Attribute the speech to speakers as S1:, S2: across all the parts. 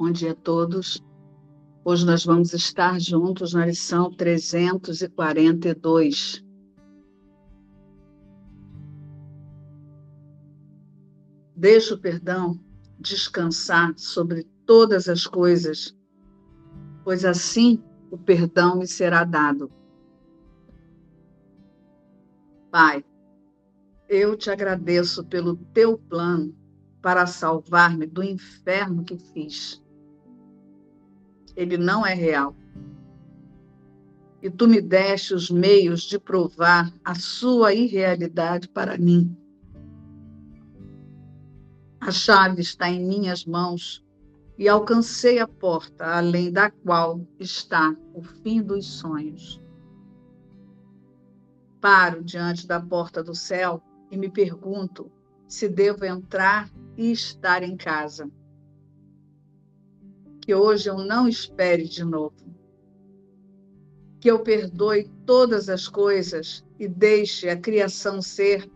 S1: Bom dia a todos. Hoje nós vamos estar juntos na lição 342. Deixa o perdão descansar sobre todas as coisas, pois assim o perdão me será dado. Pai, eu te agradeço pelo teu plano para salvar-me do inferno que fiz. Ele não é real. E tu me deste os meios de provar a sua irrealidade para mim. A chave está em minhas mãos e alcancei a porta além da qual está o fim dos sonhos. Paro diante da porta do céu e me pergunto se devo entrar e estar em casa. Que hoje eu não espere de novo. Que eu perdoe todas as coisas e deixe a criação ser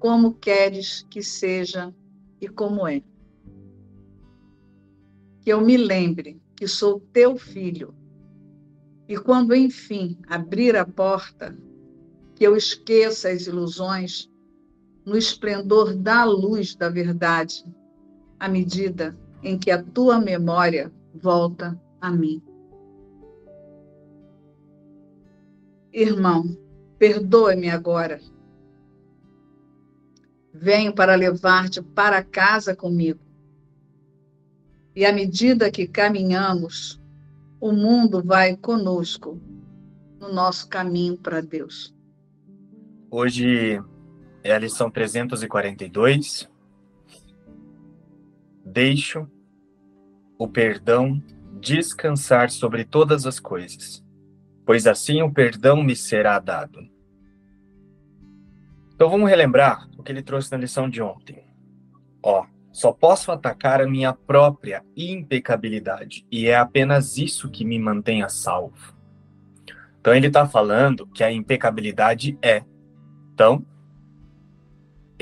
S1: como queres que seja e como é. Que eu me lembre que sou teu filho e quando enfim abrir a porta, que eu esqueça as ilusões no esplendor da luz da verdade, à medida em que a tua memória volta a mim. Irmão, perdoa-me agora. Venho para levar-te para casa comigo. E à medida que caminhamos, o mundo vai conosco no nosso caminho para Deus.
S2: Hoje é a lição 342. Deixo o perdão descansar sobre todas as coisas, pois assim o perdão me será dado. Então vamos relembrar o que ele trouxe na lição de ontem. Ó, só posso atacar a minha própria impecabilidade, e é apenas isso que me mantém a salvo. Então ele está falando que a impecabilidade é. Então,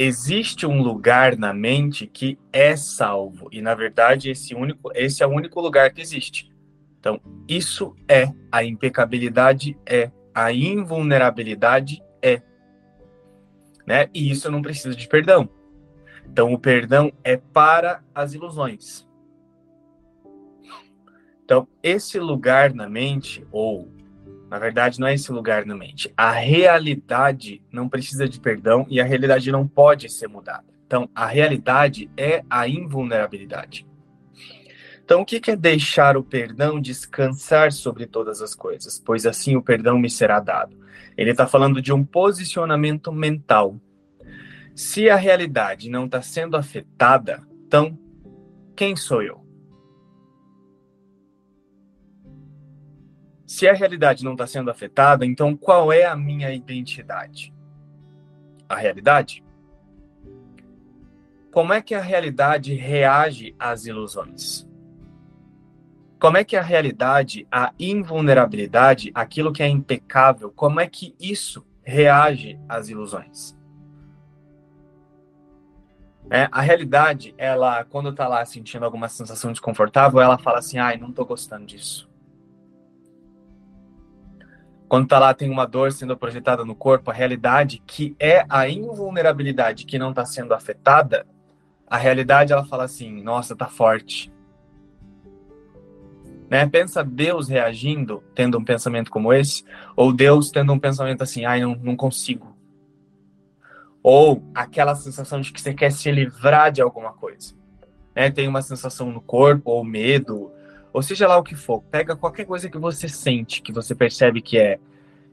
S2: existe um lugar na mente que é salvo e na verdade esse único esse é o único lugar que existe. Então, isso é a impecabilidade é a invulnerabilidade é, né? E isso não precisa de perdão. Então, o perdão é para as ilusões. Então, esse lugar na mente ou na verdade, não é esse lugar na mente. A realidade não precisa de perdão e a realidade não pode ser mudada. Então, a realidade é a invulnerabilidade. Então, o que é deixar o perdão descansar sobre todas as coisas? Pois assim o perdão me será dado. Ele está falando de um posicionamento mental. Se a realidade não está sendo afetada, então, quem sou eu? Se a realidade não está sendo afetada, então qual é a minha identidade? A realidade? Como é que a realidade reage às ilusões? Como é que a realidade, a invulnerabilidade, aquilo que é impecável, como é que isso reage às ilusões? É, a realidade, ela, quando está lá sentindo alguma sensação desconfortável, ela fala assim: ai, não estou gostando disso quando tá lá tem uma dor sendo projetada no corpo, a realidade que é a invulnerabilidade que não está sendo afetada, a realidade ela fala assim, nossa, tá forte. Né? Pensa Deus reagindo, tendo um pensamento como esse, ou Deus tendo um pensamento assim, ai, não, não consigo. Ou aquela sensação de que você quer se livrar de alguma coisa. Né? Tem uma sensação no corpo, ou medo, ou seja lá o que for, pega qualquer coisa que você sente, que você percebe que é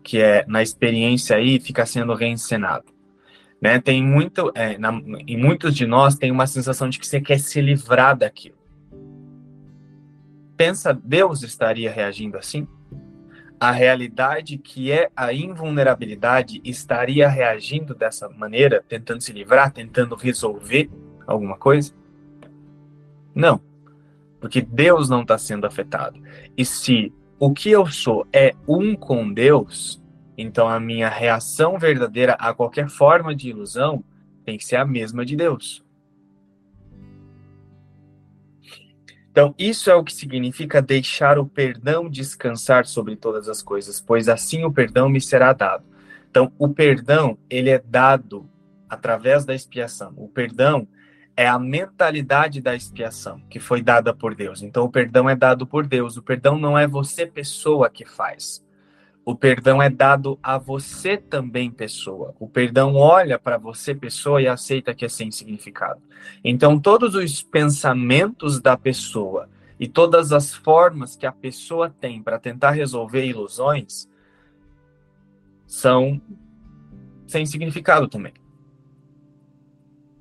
S2: que é na experiência aí fica sendo reencenado. Né? Tem muito, é, na, em muitos de nós tem uma sensação de que você quer se livrar daquilo. Pensa, Deus estaria reagindo assim? A realidade que é a invulnerabilidade estaria reagindo dessa maneira, tentando se livrar, tentando resolver alguma coisa? Não porque Deus não está sendo afetado. E se o que eu sou é um com Deus, então a minha reação verdadeira a qualquer forma de ilusão tem que ser a mesma de Deus. Então, isso é o que significa deixar o perdão descansar sobre todas as coisas, pois assim o perdão me será dado. Então, o perdão, ele é dado através da expiação. O perdão é a mentalidade da expiação que foi dada por Deus. Então, o perdão é dado por Deus. O perdão não é você, pessoa, que faz. O perdão é dado a você também, pessoa. O perdão olha para você, pessoa, e aceita que é sem significado. Então, todos os pensamentos da pessoa e todas as formas que a pessoa tem para tentar resolver ilusões são sem significado também.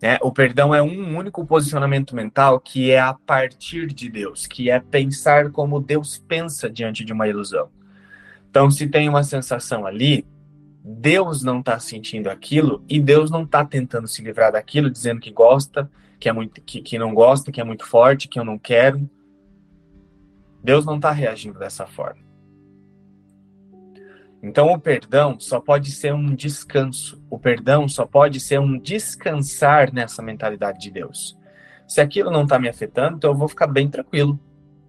S2: É, o perdão é um único posicionamento mental que é a partir de Deus, que é pensar como Deus pensa diante de uma ilusão. Então, se tem uma sensação ali, Deus não está sentindo aquilo e Deus não está tentando se livrar daquilo, dizendo que gosta, que é muito, que, que não gosta, que é muito forte, que eu não quero. Deus não está reagindo dessa forma. Então, o perdão só pode ser um descanso. O perdão só pode ser um descansar nessa mentalidade de Deus. Se aquilo não está me afetando, então eu vou ficar bem tranquilo.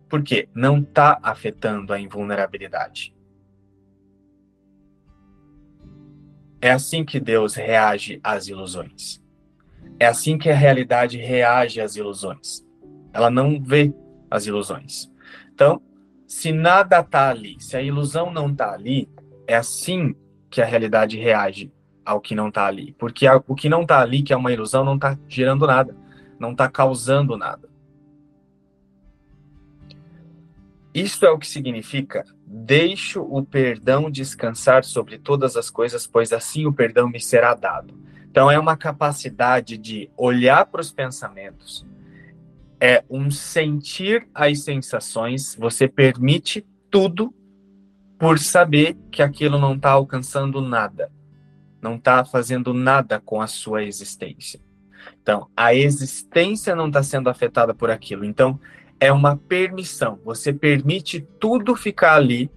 S2: Por quê? Não está afetando a invulnerabilidade. É assim que Deus reage às ilusões. É assim que a realidade reage às ilusões. Ela não vê as ilusões. Então, se nada está ali, se a ilusão não está ali, é assim que a realidade reage ao que não está ali. Porque o que não está ali, que é uma ilusão, não está gerando nada, não está causando nada. Isto é o que significa: deixo o perdão descansar sobre todas as coisas, pois assim o perdão me será dado. Então, é uma capacidade de olhar para os pensamentos, é um sentir as sensações, você permite tudo por saber que aquilo não está alcançando nada, não está fazendo nada com a sua existência. Então, a existência não está sendo afetada por aquilo. Então, é uma permissão. Você permite tudo ficar ali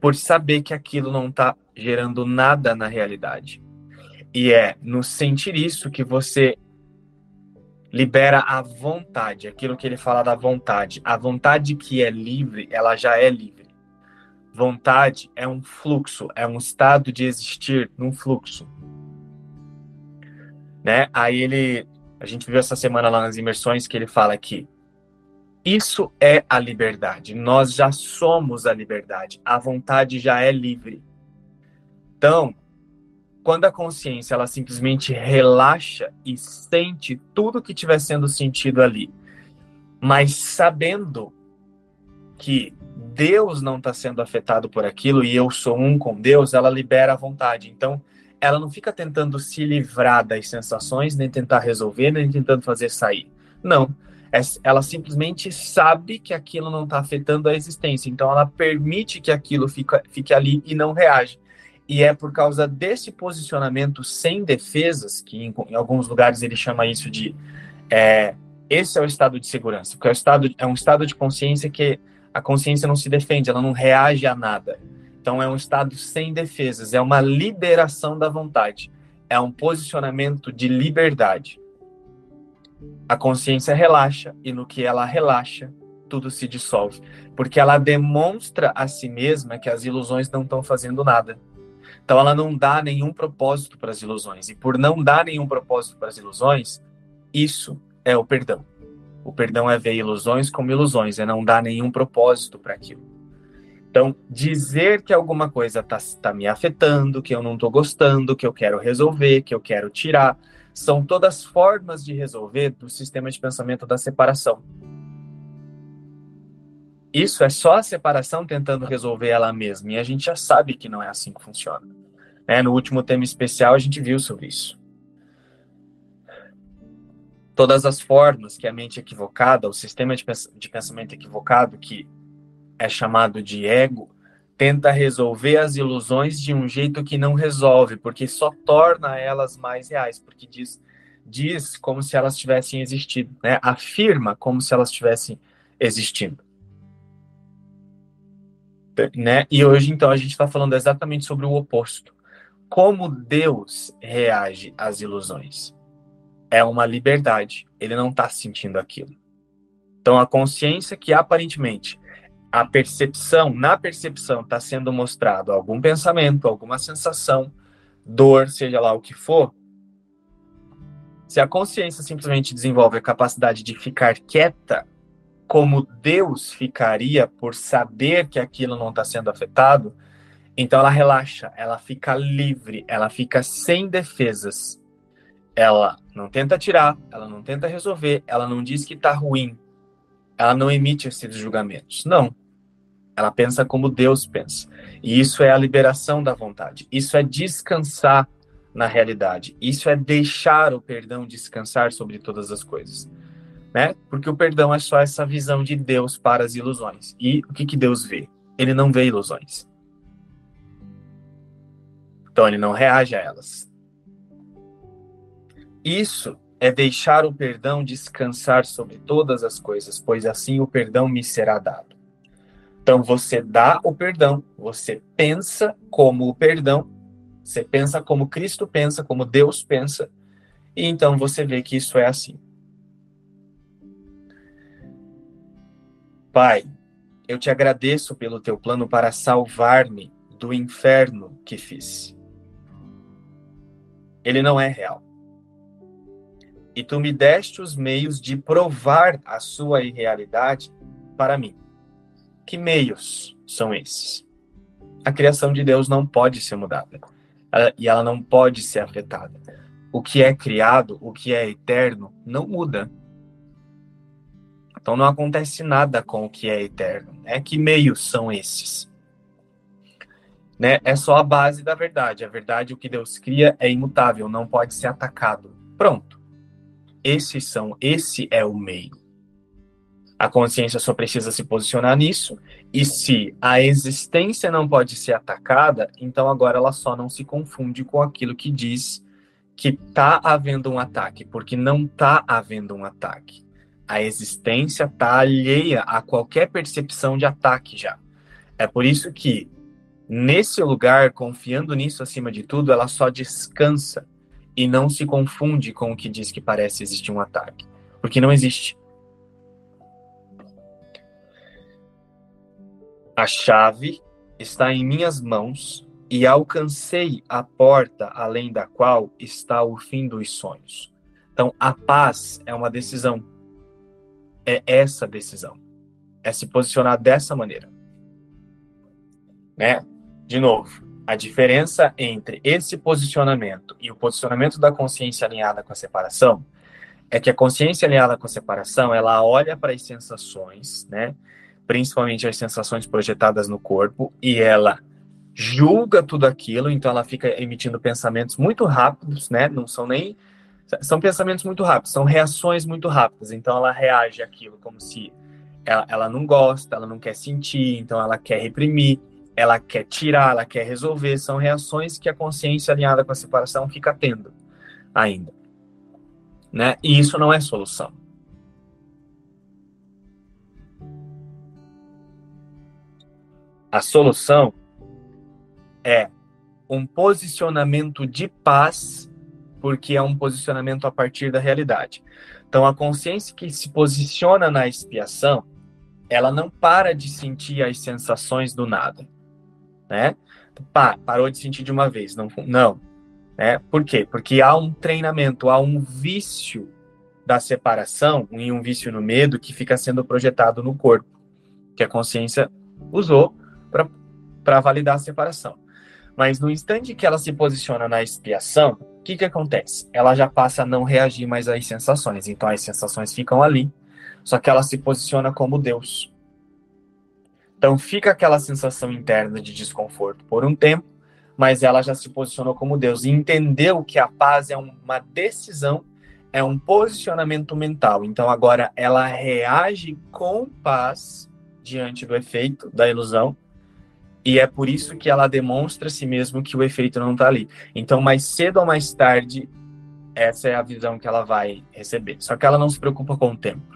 S2: por saber que aquilo não está gerando nada na realidade. E é no sentir isso que você libera a vontade, aquilo que ele fala da vontade. A vontade que é livre, ela já é livre. Vontade é um fluxo, é um estado de existir num fluxo. Né? Aí ele, a gente viu essa semana lá nas imersões que ele fala que isso é a liberdade. Nós já somos a liberdade. A vontade já é livre. Então, quando a consciência ela simplesmente relaxa e sente tudo que estiver sendo sentido ali, mas sabendo que Deus não está sendo afetado por aquilo e eu sou um com Deus, ela libera a vontade. Então, ela não fica tentando se livrar das sensações, nem tentar resolver, nem tentando fazer sair. Não. É, ela simplesmente sabe que aquilo não está afetando a existência. Então, ela permite que aquilo fique, fique ali e não reage. E é por causa desse posicionamento sem defesas, que em, em alguns lugares ele chama isso de. É, esse é o estado de segurança, porque é, o estado, é um estado de consciência que a consciência não se defende, ela não reage a nada. Então é um estado sem defesas, é uma liberação da vontade, é um posicionamento de liberdade. A consciência relaxa e no que ela relaxa, tudo se dissolve, porque ela demonstra a si mesma que as ilusões não estão fazendo nada. Então ela não dá nenhum propósito para as ilusões, e por não dar nenhum propósito para as ilusões, isso é o perdão. O perdão é ver ilusões como ilusões, é não dar nenhum propósito para aquilo. Então, dizer que alguma coisa está tá me afetando, que eu não estou gostando, que eu quero resolver, que eu quero tirar, são todas formas de resolver do sistema de pensamento da separação. Isso é só a separação tentando resolver ela mesma, e a gente já sabe que não é assim que funciona. É, no último tema especial, a gente viu sobre isso todas as formas que a mente equivocada, o sistema de, pensamento equivocado, que é chamado de ego, tenta resolver as ilusões de um jeito que não resolve, porque só torna elas mais reais, porque diz, diz como se elas tivessem existido, né? afirma como se elas tivessem existindo. Né? E hoje, então, a gente está falando exatamente sobre o oposto. Como Deus reage às ilusões é uma liberdade. Ele não está sentindo aquilo. Então, a consciência que aparentemente a percepção, na percepção está sendo mostrado algum pensamento, alguma sensação, dor, seja lá o que for. Se a consciência simplesmente desenvolve a capacidade de ficar quieta, como Deus ficaria por saber que aquilo não está sendo afetado, então ela relaxa, ela fica livre, ela fica sem defesas. Ela não tenta tirar, ela não tenta resolver, ela não diz que está ruim, ela não emite esses julgamentos. Não. Ela pensa como Deus pensa. E isso é a liberação da vontade. Isso é descansar na realidade. Isso é deixar o perdão descansar sobre todas as coisas. Né? Porque o perdão é só essa visão de Deus para as ilusões. E o que, que Deus vê? Ele não vê ilusões. Então ele não reage a elas. Isso é deixar o perdão descansar sobre todas as coisas, pois assim o perdão me será dado. Então você dá o perdão, você pensa como o perdão, você pensa como Cristo pensa, como Deus pensa, e então você vê que isso é assim. Pai, eu te agradeço pelo teu plano para salvar-me do inferno que fiz. Ele não é real e tu me deste os meios de provar a sua irrealidade para mim. Que meios são esses? A criação de Deus não pode ser mudada e ela não pode ser afetada. O que é criado, o que é eterno, não muda. Então não acontece nada com o que é eterno. Né? Que meios são esses? Né? É só a base da verdade. A verdade, o que Deus cria, é imutável, não pode ser atacado. Pronto. Esses são, esse é o meio. A consciência só precisa se posicionar nisso, e se a existência não pode ser atacada, então agora ela só não se confunde com aquilo que diz que está havendo um ataque, porque não está havendo um ataque. A existência está alheia a qualquer percepção de ataque já. É por isso que, nesse lugar, confiando nisso acima de tudo, ela só descansa e não se confunde com o que diz que parece existir um ataque, porque não existe. A chave está em minhas mãos e alcancei a porta além da qual está o fim dos sonhos. Então, a paz é uma decisão. É essa decisão. É se posicionar dessa maneira. Né? De novo, a diferença entre esse posicionamento e o posicionamento da consciência alinhada com a separação é que a consciência alinhada com a separação, ela olha para as sensações, né? Principalmente as sensações projetadas no corpo e ela julga tudo aquilo, então ela fica emitindo pensamentos muito rápidos, né? Não são nem são pensamentos muito rápidos, são reações muito rápidas. Então ela reage àquilo como se ela, ela não gosta, ela não quer sentir, então ela quer reprimir ela quer tirar, ela quer resolver, são reações que a consciência alinhada com a separação fica tendo ainda. Né? E isso não é solução. A solução é um posicionamento de paz, porque é um posicionamento a partir da realidade. Então, a consciência que se posiciona na expiação, ela não para de sentir as sensações do nada né? Pá, parou de sentir de uma vez, não, não, né? Por quê? Porque há um treinamento, há um vício da separação e um vício no medo que fica sendo projetado no corpo, que a consciência usou para validar a separação. Mas no instante que ela se posiciona na expiação, o que, que acontece? Ela já passa a não reagir mais às sensações. Então as sensações ficam ali, só que ela se posiciona como Deus. Então fica aquela sensação interna de desconforto por um tempo, mas ela já se posicionou como Deus e entendeu que a paz é uma decisão, é um posicionamento mental. Então agora ela reage com paz diante do efeito da ilusão. E é por isso que ela demonstra a si mesmo que o efeito não está ali. Então, mais cedo ou mais tarde, essa é a visão que ela vai receber. Só que ela não se preocupa com o tempo.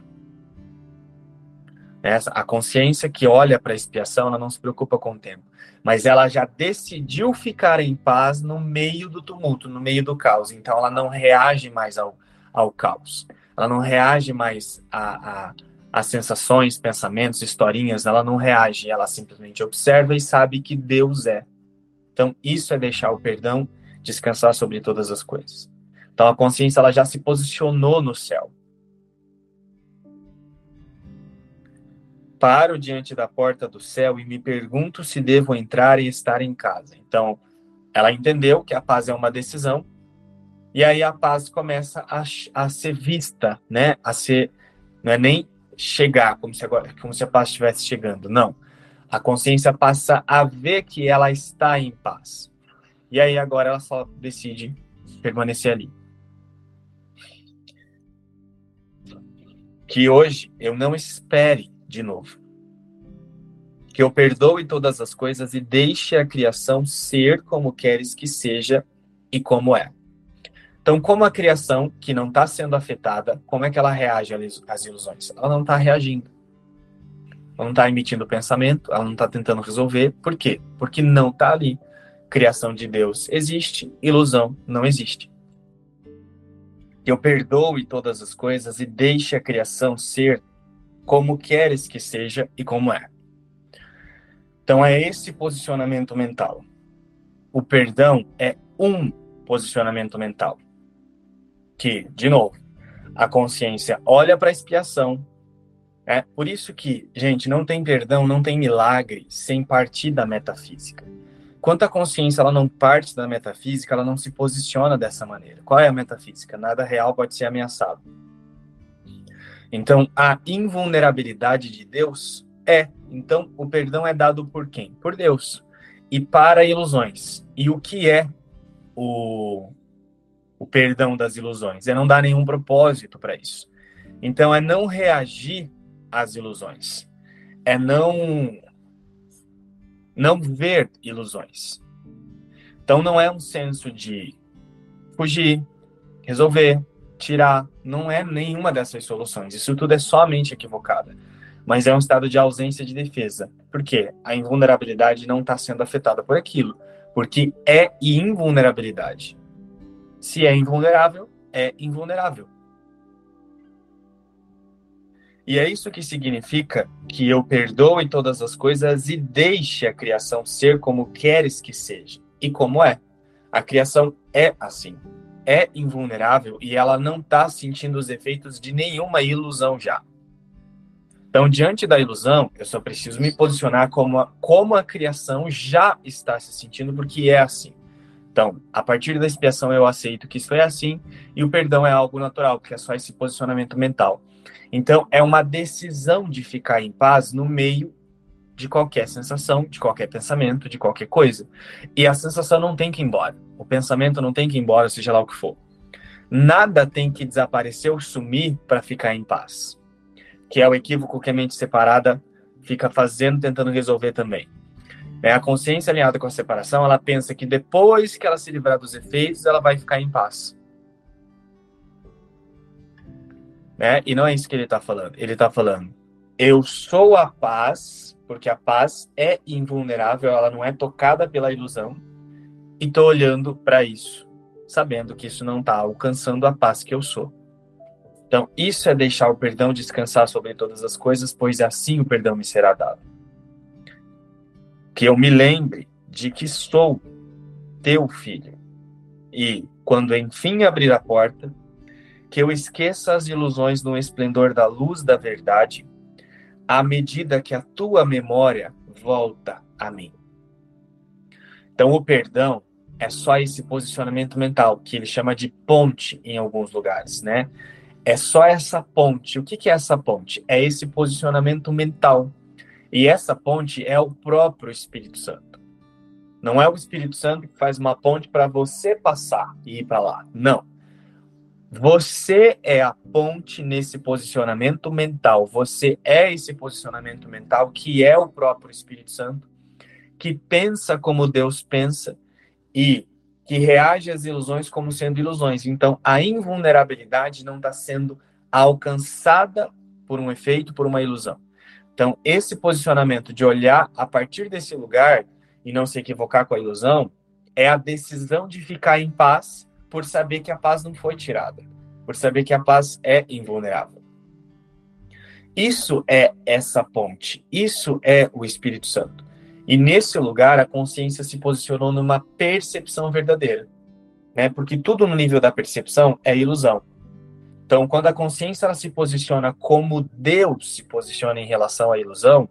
S2: Essa, a consciência que olha para a expiação, ela não se preocupa com o tempo, mas ela já decidiu ficar em paz no meio do tumulto, no meio do caos. Então ela não reage mais ao, ao caos, ela não reage mais a, a, as sensações, pensamentos, historinhas, ela não reage, ela simplesmente observa e sabe que Deus é. Então, isso é deixar o perdão descansar sobre todas as coisas. Então, a consciência ela já se posicionou no céu. Paro diante da porta do céu e me pergunto se devo entrar e estar em casa. Então, ela entendeu que a paz é uma decisão, e aí a paz começa a, a ser vista, né? A ser, não é nem chegar, como se, agora, como se a paz estivesse chegando. Não. A consciência passa a ver que ela está em paz. E aí agora ela só decide permanecer ali. Que hoje eu não espere de novo. Que eu perdoe todas as coisas e deixe a criação ser como queres que seja e como é. Então, como a criação que não está sendo afetada, como é que ela reage às ilusões? Ela não está reagindo. Ela não está emitindo pensamento, ela não está tentando resolver. Por quê? Porque não está ali. Criação de Deus existe, ilusão não existe. Que eu perdoe todas as coisas e deixe a criação ser como queres que seja e como é. Então, é esse posicionamento mental. O perdão é um posicionamento mental que, de novo, a consciência olha para a expiação. É por isso que, gente, não tem perdão, não tem milagre sem partir da metafísica. Quanto a consciência ela não parte da metafísica, ela não se posiciona dessa maneira. Qual é a metafísica? Nada real pode ser ameaçado. Então, a invulnerabilidade de Deus é. Então, o perdão é dado por quem? Por Deus. E para ilusões. E o que é o, o perdão das ilusões, é não dar nenhum propósito para isso. Então, é não reagir às ilusões, é não não ver ilusões. Então, não é um senso de fugir, resolver, tirar, não é nenhuma dessas soluções. Isso tudo é somente equivocada. Mas é um estado de ausência de defesa. Por quê? A invulnerabilidade não está sendo afetada por aquilo. Porque é invulnerabilidade. Se é invulnerável, é invulnerável. E é isso que significa que eu perdoe todas as coisas e deixe a criação ser como queres que seja. E como é? A criação é assim. É invulnerável e ela não está sentindo os efeitos de nenhuma ilusão já. Então, diante da ilusão, eu só preciso me posicionar como a, como a criação já está se sentindo, porque é assim. Então, a partir da expiação eu aceito que isso é assim e o perdão é algo natural, que é só esse posicionamento mental. Então, é uma decisão de ficar em paz no meio de qualquer sensação, de qualquer pensamento, de qualquer coisa. E a sensação não tem que ir embora. O pensamento não tem que ir embora, seja lá o que for. Nada tem que desaparecer ou sumir para ficar em paz. Que é o equívoco que a mente separada fica fazendo, tentando resolver também. É, a consciência alinhada com a separação, ela pensa que depois que ela se livrar dos efeitos, ela vai ficar em paz. Né? E não é isso que ele está falando. Ele está falando, eu sou a paz, porque a paz é invulnerável, ela não é tocada pela ilusão, e estou olhando para isso, sabendo que isso não está alcançando a paz que eu sou. Então, isso é deixar o perdão descansar sobre todas as coisas, pois assim o perdão me será dado que eu me lembre de que sou teu filho. E, quando enfim abrir a porta, que eu esqueça as ilusões no esplendor da luz da verdade, à medida que a tua memória volta a mim. Então, o perdão é só esse posicionamento mental, que ele chama de ponte em alguns lugares, né? É só essa ponte. O que é essa ponte? É esse posicionamento mental e essa ponte é o próprio Espírito Santo. Não é o Espírito Santo que faz uma ponte para você passar e ir para lá. Não. Você é a ponte nesse posicionamento mental. Você é esse posicionamento mental que é o próprio Espírito Santo, que pensa como Deus pensa e que reage às ilusões como sendo ilusões. Então, a invulnerabilidade não está sendo alcançada por um efeito, por uma ilusão. Então, esse posicionamento de olhar a partir desse lugar e não se equivocar com a ilusão é a decisão de ficar em paz por saber que a paz não foi tirada, por saber que a paz é invulnerável. Isso é essa ponte, isso é o Espírito Santo. E nesse lugar a consciência se posicionou numa percepção verdadeira, né? Porque tudo no nível da percepção é ilusão. Então, quando a consciência ela se posiciona como Deus se posiciona em relação à ilusão,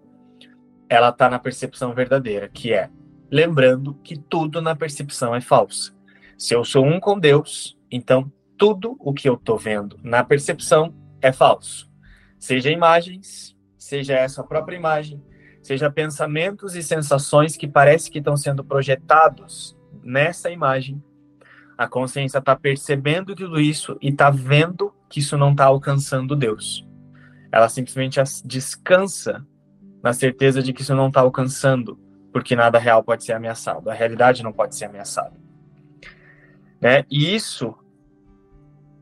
S2: ela está na percepção verdadeira, que é lembrando que tudo na percepção é falso. Se eu sou um com Deus, então tudo o que eu estou vendo na percepção é falso. Seja imagens, seja essa própria imagem, seja pensamentos e sensações que parece que estão sendo projetados nessa imagem. A consciência está percebendo tudo isso e está vendo que isso não está alcançando Deus. Ela simplesmente descansa na certeza de que isso não está alcançando, porque nada real pode ser ameaçado. A realidade não pode ser ameaçada. Né? E isso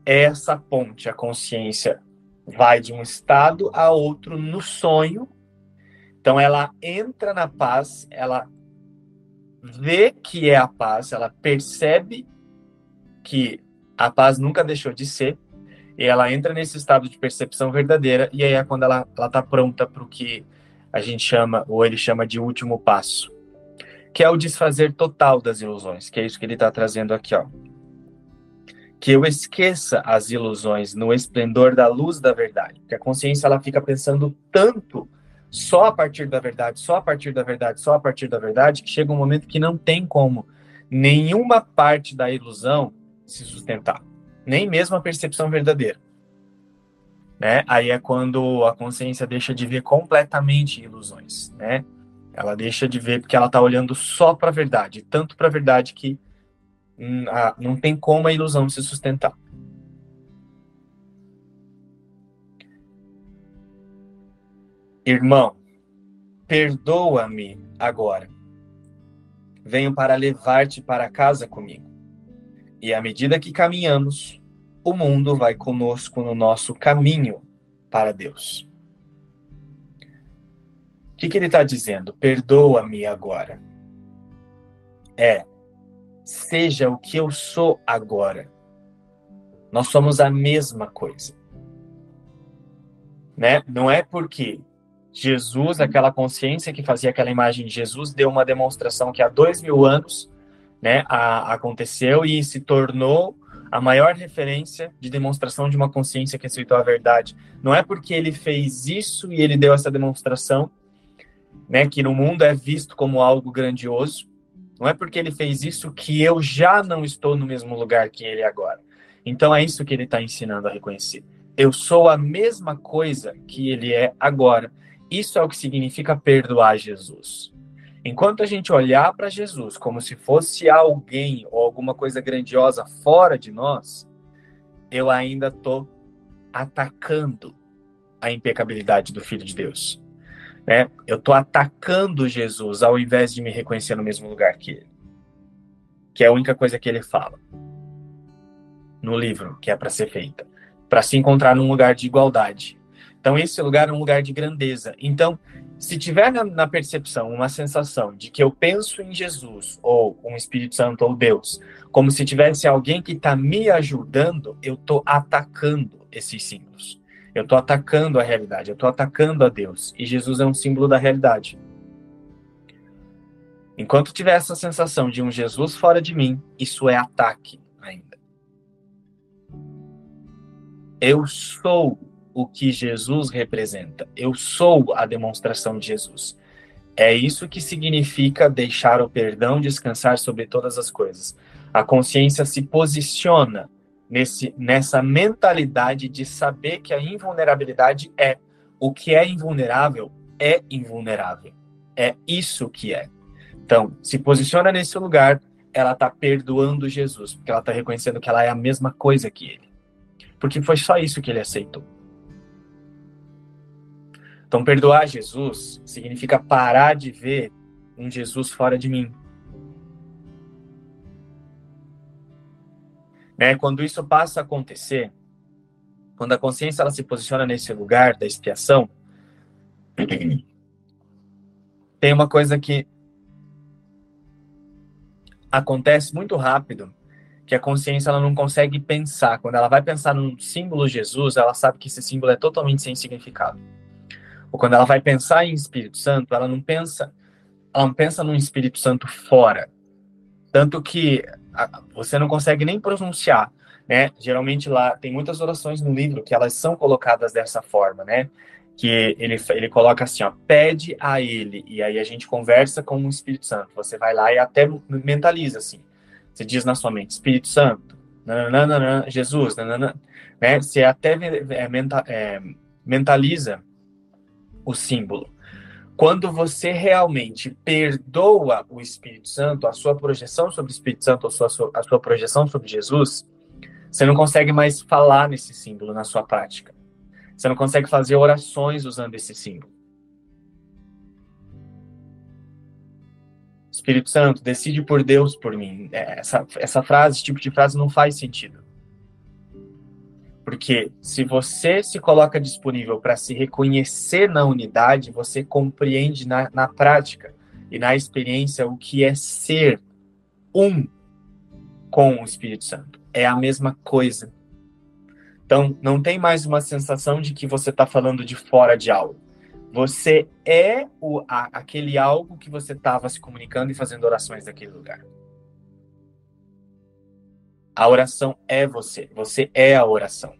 S2: é essa ponte. A consciência vai de um estado a outro no sonho. Então ela entra na paz, ela vê que é a paz, ela percebe que a paz nunca deixou de ser, e ela entra nesse estado de percepção verdadeira, e aí é quando ela está pronta para o que a gente chama, ou ele chama de último passo, que é o desfazer total das ilusões, que é isso que ele está trazendo aqui, ó. Que eu esqueça as ilusões no esplendor da luz da verdade, porque a consciência ela fica pensando tanto só a partir da verdade, só a partir da verdade, só a partir da verdade, que chega um momento que não tem como nenhuma parte da ilusão se sustentar nem mesmo a percepção verdadeira. Né? Aí é quando a consciência deixa de ver completamente ilusões, né? Ela deixa de ver porque ela está olhando só para a verdade, tanto para a verdade que não tem como a ilusão se sustentar. Irmão, perdoa-me agora. Venho para levar-te para casa comigo. E à medida que caminhamos, o mundo vai conosco no nosso caminho para Deus. O que, que ele está dizendo? Perdoa-me agora. É, seja o que eu sou agora. Nós somos a mesma coisa. Né? Não é porque Jesus, aquela consciência que fazia aquela imagem de Jesus, deu uma demonstração que há dois mil anos né, a, aconteceu e se tornou a maior referência de demonstração de uma consciência que aceitou a verdade. Não é porque ele fez isso e ele deu essa demonstração, né, que no mundo é visto como algo grandioso. Não é porque ele fez isso que eu já não estou no mesmo lugar que ele agora. Então é isso que ele está ensinando a reconhecer. Eu sou a mesma coisa que ele é agora. Isso é o que significa perdoar Jesus. Enquanto a gente olhar para Jesus como se fosse alguém ou alguma coisa grandiosa fora de nós, eu ainda estou atacando a impecabilidade do Filho de Deus. Né? Eu estou atacando Jesus ao invés de me reconhecer no mesmo lugar que ele. Que é a única coisa que ele fala no livro que é para ser feita. Para se encontrar num lugar de igualdade. Então, esse lugar é um lugar de grandeza. Então, se tiver na, na, percepção uma sensação de que eu penso em Jesus ou um Espírito Santo ou Deus, como se tivesse alguém que está me ajudando, eu estou atacando esses símbolos. Eu estou atacando a realidade, eu estou atacando a Deus. E Jesus é um símbolo da realidade. Enquanto tiver essa sensação de um Jesus fora de mim, isso é ataque ainda. Eu sou o que Jesus representa. Eu sou a demonstração de Jesus. É isso que significa deixar o perdão descansar sobre todas as coisas. A consciência se posiciona nesse, nessa mentalidade de saber que a invulnerabilidade é. O que é invulnerável é invulnerável. É isso que é. Então, se posiciona nesse lugar, ela está perdoando Jesus, porque ela está reconhecendo que ela é a mesma coisa que ele. Porque foi só isso que ele aceitou. Então, perdoar Jesus significa parar de ver um Jesus fora de mim. Né? Quando isso passa a acontecer, quando a consciência ela se posiciona nesse lugar da expiação, tem uma coisa que acontece muito rápido, que a consciência ela não consegue pensar. Quando ela vai pensar num símbolo Jesus, ela sabe que esse símbolo é totalmente sem significado ou quando ela vai pensar em Espírito Santo, ela não pensa, ela não pensa num Espírito Santo fora. Tanto que você não consegue nem pronunciar, né? Geralmente lá tem muitas orações no livro que elas são colocadas dessa forma, né? Que ele, ele coloca assim, ó, pede a ele, e aí a gente conversa com o Espírito Santo. Você vai lá e até mentaliza assim. Você diz na sua mente, Espírito Santo, nananana, Jesus, nanana, né? Você até é, é, mentaliza o símbolo. Quando você realmente perdoa o Espírito Santo, a sua projeção sobre o Espírito Santo, a sua, a sua projeção sobre Jesus, você não consegue mais falar nesse símbolo na sua prática. Você não consegue fazer orações usando esse símbolo. Espírito Santo, decide por Deus por mim. É, essa, essa frase, esse tipo de frase não faz sentido. Porque se você se coloca disponível para se reconhecer na unidade, você compreende na, na prática e na experiência o que é ser um com o Espírito Santo. É a mesma coisa. Então, não tem mais uma sensação de que você está falando de fora de algo. Você é o, a, aquele algo que você estava se comunicando e fazendo orações naquele lugar. A oração é você. Você é a oração.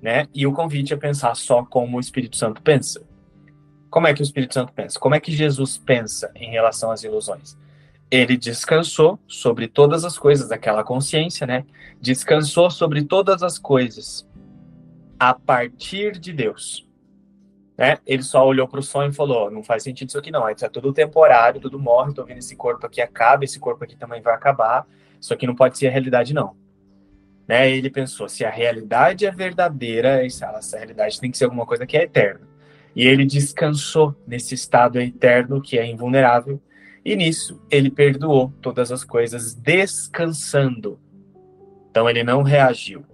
S2: Né? E o convite é pensar só como o Espírito Santo pensa. Como é que o Espírito Santo pensa? Como é que Jesus pensa em relação às ilusões? Ele descansou sobre todas as coisas daquela consciência, né? Descansou sobre todas as coisas a partir de Deus. Né? Ele só olhou para o sonho e falou: não faz sentido isso aqui, não. Isso é tudo temporário, tudo morre. Estou vendo esse corpo aqui acaba, esse corpo aqui também vai acabar. Isso aqui não pode ser a realidade, não. Né? Ele pensou: se a realidade é verdadeira, essa realidade tem que ser alguma coisa que é eterna. E ele descansou nesse estado eterno que é invulnerável. E nisso ele perdoou todas as coisas, descansando. Então ele não reagiu.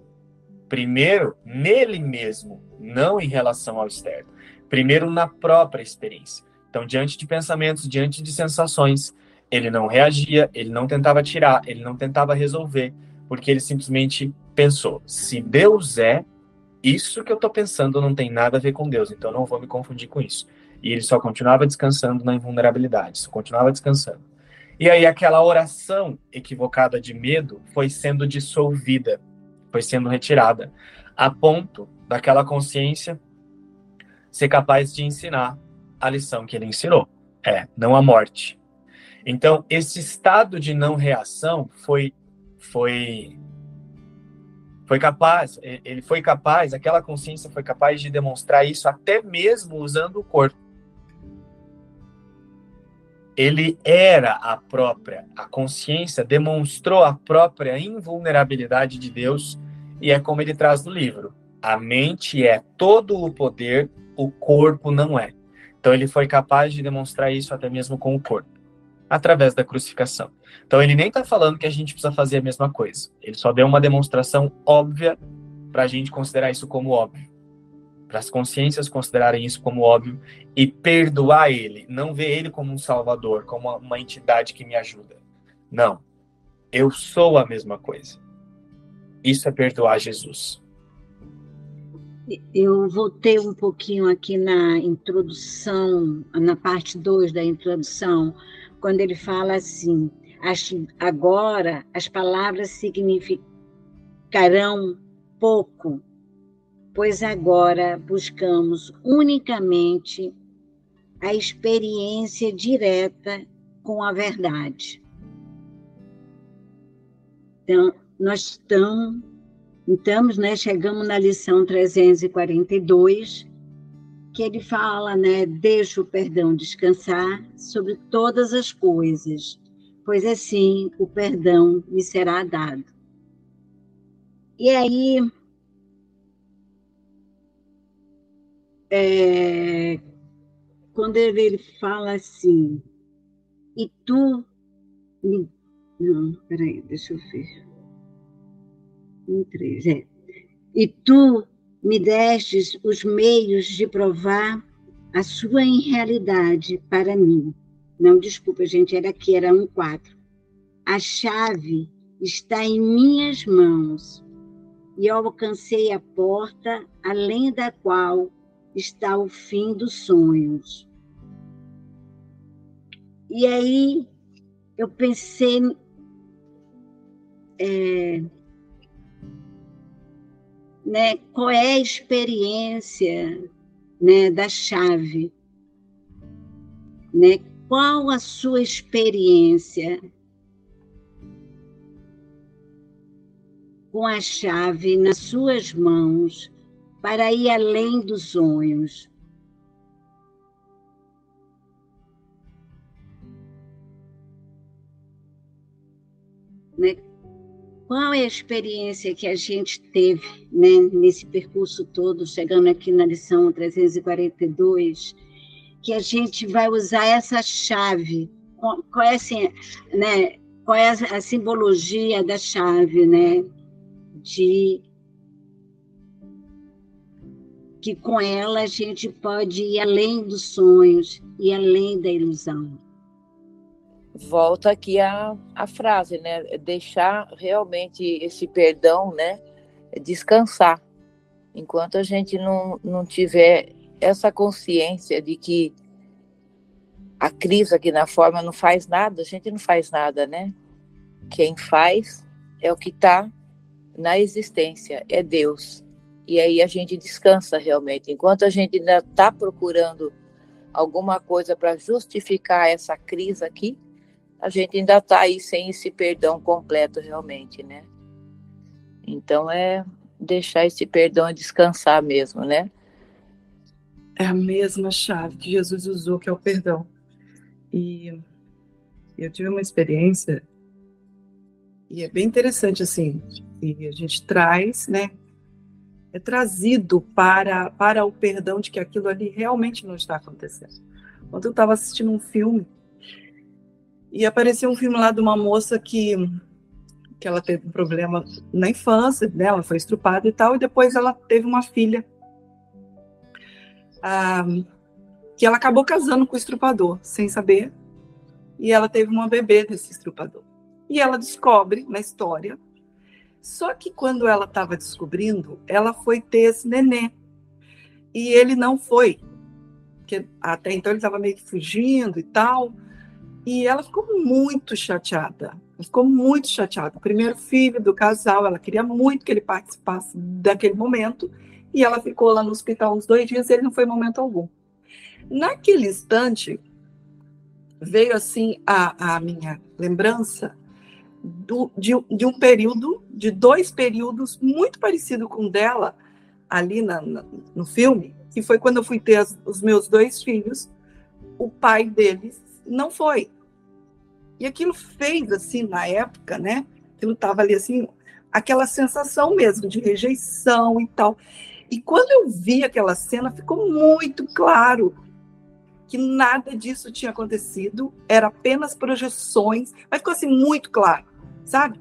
S2: Primeiro, nele mesmo, não em relação ao externo primeiro na própria experiência. Então, diante de pensamentos, diante de sensações, ele não reagia, ele não tentava tirar, ele não tentava resolver, porque ele simplesmente pensou: se Deus é, isso que eu estou pensando não tem nada a ver com Deus, então não vou me confundir com isso. E ele só continuava descansando na invulnerabilidade, só continuava descansando. E aí aquela oração equivocada de medo foi sendo dissolvida, foi sendo retirada, a ponto daquela consciência ser capaz de ensinar a lição que ele ensinou. É, não a morte. Então, esse estado de não reação foi foi foi capaz, ele foi capaz, aquela consciência foi capaz de demonstrar isso até mesmo usando o corpo. Ele era a própria, a consciência demonstrou a própria invulnerabilidade de Deus, e é como ele traz no livro. A mente é todo o poder o corpo não é. Então ele foi capaz de demonstrar isso até mesmo com o corpo, através da crucificação. Então ele nem está falando que a gente precisa fazer a mesma coisa. Ele só deu uma demonstração óbvia para a gente considerar isso como óbvio. Para as consciências considerarem isso como óbvio e perdoar ele, não ver ele como um salvador, como uma entidade que me ajuda. Não. Eu sou a mesma coisa. Isso é perdoar Jesus.
S3: Eu voltei um pouquinho aqui na introdução, na parte 2 da introdução, quando ele fala assim: agora as palavras significarão pouco, pois agora buscamos unicamente a experiência direta com a verdade. Então, nós estamos então, né, chegamos na lição 342, que ele fala, né, deixa o perdão descansar sobre todas as coisas, pois assim o perdão me será dado. E aí, é, quando ele, fala assim, e tu me. Não, peraí, deixa eu ver um, três, é. E tu me destes os meios de provar a sua irrealidade para mim. Não, desculpa, gente, era aqui, era um quatro. A chave está em minhas mãos. e alcancei a porta além da qual está o fim dos sonhos. E aí eu pensei é, né, qual é a experiência né, da chave, né? Qual a sua experiência com a chave nas suas mãos para ir além dos sonhos? Qual é a experiência que a gente teve né, nesse percurso todo, chegando aqui na lição 342, que a gente vai usar essa chave? Qual é, assim, né, qual é a simbologia da chave, né? De que com ela a gente pode ir além dos sonhos e além da ilusão
S4: volta aqui a, a frase, né? Deixar realmente esse perdão, né? Descansar. Enquanto a gente não, não tiver essa consciência de que a crise aqui na forma não faz nada, a gente não faz nada, né? Quem faz é o que está na existência, é Deus. E aí a gente descansa realmente. Enquanto a gente ainda está procurando alguma coisa para justificar essa crise aqui, a gente ainda está aí sem esse perdão completo realmente, né? Então é deixar esse perdão descansar mesmo, né?
S5: É a mesma chave que Jesus usou, que é o perdão. E eu tive uma experiência e é bem interessante assim, e a gente traz, né? É trazido para para o perdão de que aquilo ali realmente não está acontecendo. Quando eu estava assistindo um filme e apareceu um filme lá de uma moça que, que ela teve um problema na infância, né? ela foi estrupada e tal, e depois ela teve uma filha ah, que ela acabou casando com o estrupador, sem saber, e ela teve uma bebê desse estrupador. E ela descobre na história, só que quando ela estava descobrindo, ela foi ter esse nenê, e ele não foi, porque até então ele estava meio que fugindo e tal, e ela ficou muito chateada. Ficou muito chateada. O primeiro filho do casal, ela queria muito que ele participasse daquele momento. E ela ficou lá no hospital uns dois dias e ele não foi em momento algum. Naquele instante, veio assim a, a minha lembrança do, de, de, um período, de dois períodos muito parecido com o dela, ali na, na, no filme, que foi quando eu fui ter as, os meus dois filhos, o pai deles não foi. E aquilo fez, assim, na época, né? Aquilo estava ali, assim, aquela sensação mesmo de rejeição e tal. E quando eu vi aquela cena, ficou muito claro que nada disso tinha acontecido, era apenas projeções, mas ficou assim muito claro, sabe?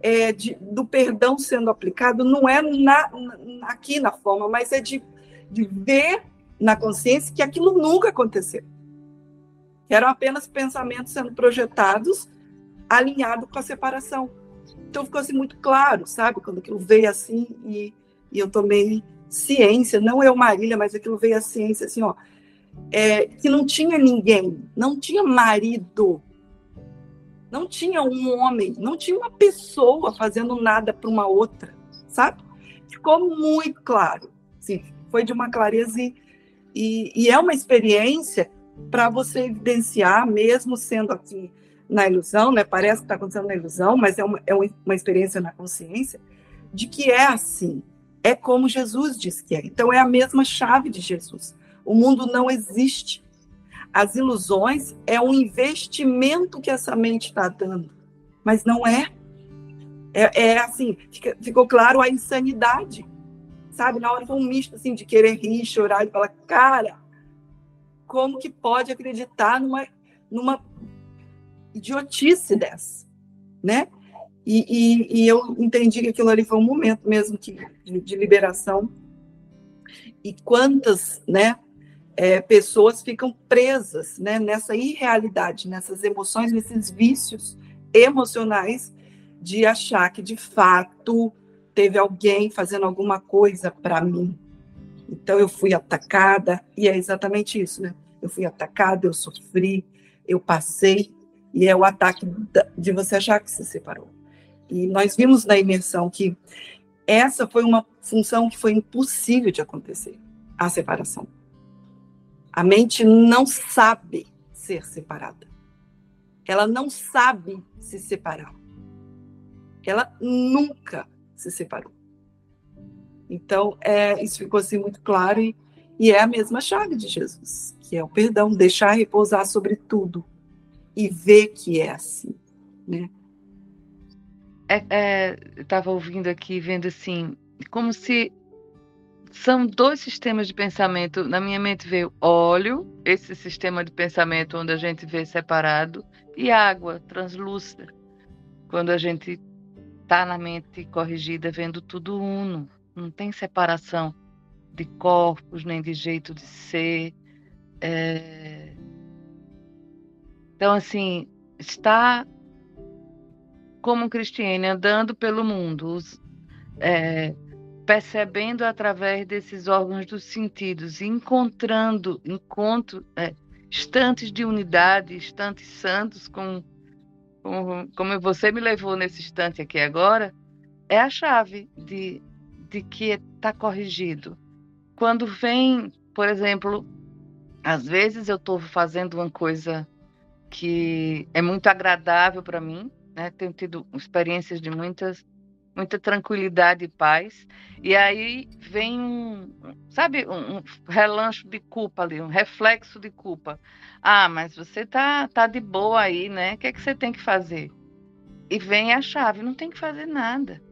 S5: É, de, do perdão sendo aplicado não é na, na, aqui na forma, mas é de, de ver na consciência que aquilo nunca aconteceu eram apenas pensamentos sendo projetados alinhado com a separação. Então ficou assim muito claro, sabe? Quando aquilo veio assim e, e eu tomei ciência, não eu, Marília, mas aquilo veio a ciência assim, ó, é, que não tinha ninguém, não tinha marido, não tinha um homem, não tinha uma pessoa fazendo nada para uma outra, sabe? Ficou muito claro, sim, foi de uma clareza e, e, e é uma experiência para você evidenciar, mesmo sendo aqui na ilusão, né? Parece que está acontecendo na ilusão, mas é uma, é uma experiência na consciência, de que é assim. É como Jesus disse que é. Então, é a mesma chave de Jesus. O mundo não existe. As ilusões é um investimento que essa mente está dando, mas não é. É, é assim, fica, ficou claro a insanidade, sabe? Na hora foi um misto assim de querer rir, chorar e falar, cara, como que pode acreditar numa, numa idiotice dessa, né? E, e, e, eu entendi que aquilo ali foi um momento mesmo que, de, de liberação. E quantas, né, é, pessoas ficam presas, né, nessa irrealidade, nessas emoções, nesses vícios emocionais de achar que de fato teve alguém fazendo alguma coisa para mim. Então eu fui atacada, e é exatamente isso, né? Eu fui atacada, eu sofri, eu passei, e é o ataque de você achar que se separou. E nós vimos na imersão que essa foi uma função que foi impossível de acontecer a separação. A mente não sabe ser separada. Ela não sabe se separar. Ela nunca se separou. Então, é, isso ficou assim muito claro e, e é a mesma chave de Jesus, que é o perdão, deixar repousar sobre tudo e ver que é assim, né?
S6: É, é, estava ouvindo aqui, vendo assim, como se são dois sistemas de pensamento. Na minha mente veio óleo, esse sistema de pensamento onde a gente vê separado, e água translúcida, quando a gente está na mente corrigida, vendo tudo uno. Não tem separação de corpos, nem de jeito de ser. É... Então, assim, está como Cristiane andando pelo mundo, é, percebendo através desses órgãos dos sentidos, encontrando encontro, é, instantes de unidade, instantes santos, com, com, como você me levou nesse instante aqui agora, é a chave de, de que está corrigido. Quando vem, por exemplo, às vezes eu estou fazendo uma coisa que é muito agradável para mim, né? Tenho tido experiências de muitas muita tranquilidade e paz. E aí vem um, sabe, um, relancho de culpa ali, um reflexo de culpa. Ah, mas você tá, tá de boa aí, né? O que é que você tem que fazer? E vem a chave, não tem que fazer nada.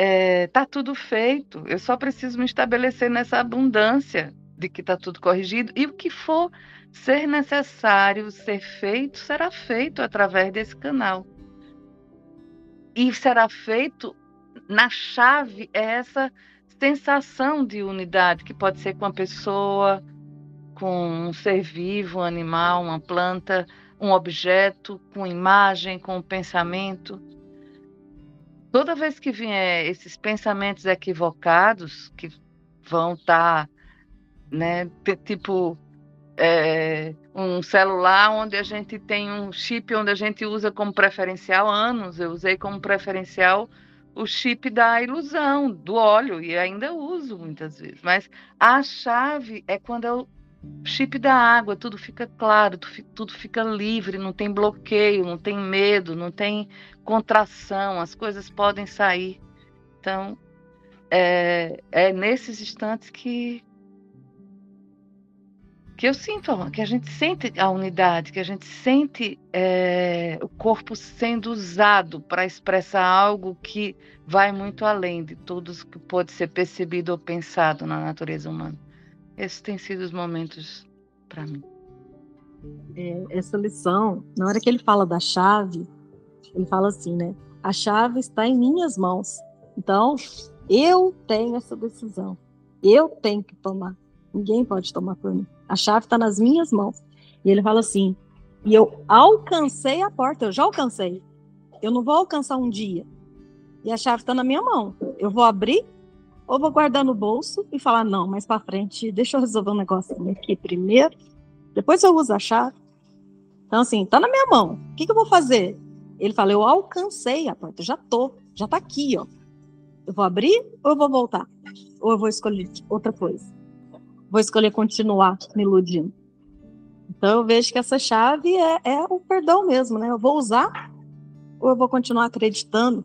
S6: É, tá tudo feito. Eu só preciso me estabelecer nessa abundância de que tá tudo corrigido e o que for ser necessário ser feito será feito através desse canal e será feito na chave é essa sensação de unidade que pode ser com a pessoa, com um ser vivo, um animal, uma planta, um objeto, com imagem, com pensamento. Toda vez que vier esses pensamentos equivocados que vão estar, tá, né, tipo é, um celular onde a gente tem um chip onde a gente usa como preferencial anos. Eu usei como preferencial o chip da ilusão, do óleo, e ainda uso muitas vezes. Mas a chave é quando o chip da água, tudo fica claro, tudo fica livre, não tem bloqueio, não tem medo, não tem contração, as coisas podem sair. Então, é, é nesses instantes que, que eu sinto, que a gente sente a unidade, que a gente sente é, o corpo sendo usado para expressar algo que vai muito além de tudo que pode ser percebido ou pensado na natureza humana. Esses têm sido os momentos para mim.
S7: É, essa lição, na hora que ele fala da chave, ele fala assim, né? A chave está em minhas mãos. Então, eu tenho essa decisão. Eu tenho que tomar. Ninguém pode tomar por mim. A chave está nas minhas mãos. E ele fala assim: e eu alcancei a porta, eu já alcancei. Eu não vou alcançar um dia. E a chave está na minha mão. Eu vou abrir ou vou guardar no bolso e falar: não, mais para frente, deixa eu resolver um negócio aqui primeiro. Depois eu uso a chave. Então, assim, tá na minha mão. O que, que eu vou fazer? Ele fala: eu alcancei a porta, já tô, já tá aqui, ó. Eu vou abrir ou eu vou voltar? Ou eu vou escolher outra coisa? vou escolher continuar me iludindo. Então eu vejo que essa chave é, é o perdão mesmo, né? Eu vou usar ou eu vou continuar acreditando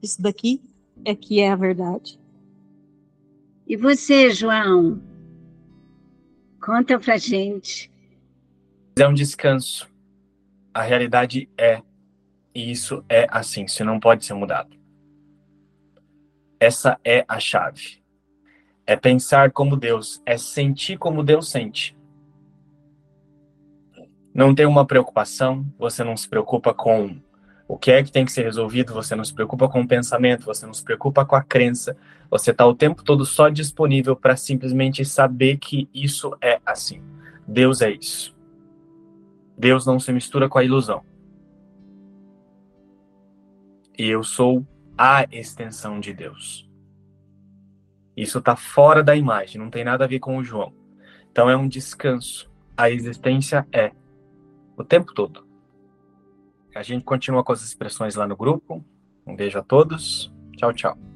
S7: isso daqui é que é a verdade.
S3: E você, João? Conta pra gente.
S2: É um descanso. A realidade é. E isso é assim, isso não pode ser mudado. Essa é a chave. É pensar como Deus, é sentir como Deus sente. Não tem uma preocupação, você não se preocupa com o que é que tem que ser resolvido, você não se preocupa com o pensamento, você não se preocupa com a crença, você está o tempo todo só disponível para simplesmente saber que isso é assim. Deus é isso. Deus não se mistura com a ilusão. E eu sou a extensão de Deus. Isso está fora da imagem, não tem nada a ver com o João. Então é um descanso. A existência é o tempo todo. A gente continua com as expressões lá no grupo. Um beijo a todos. Tchau, tchau.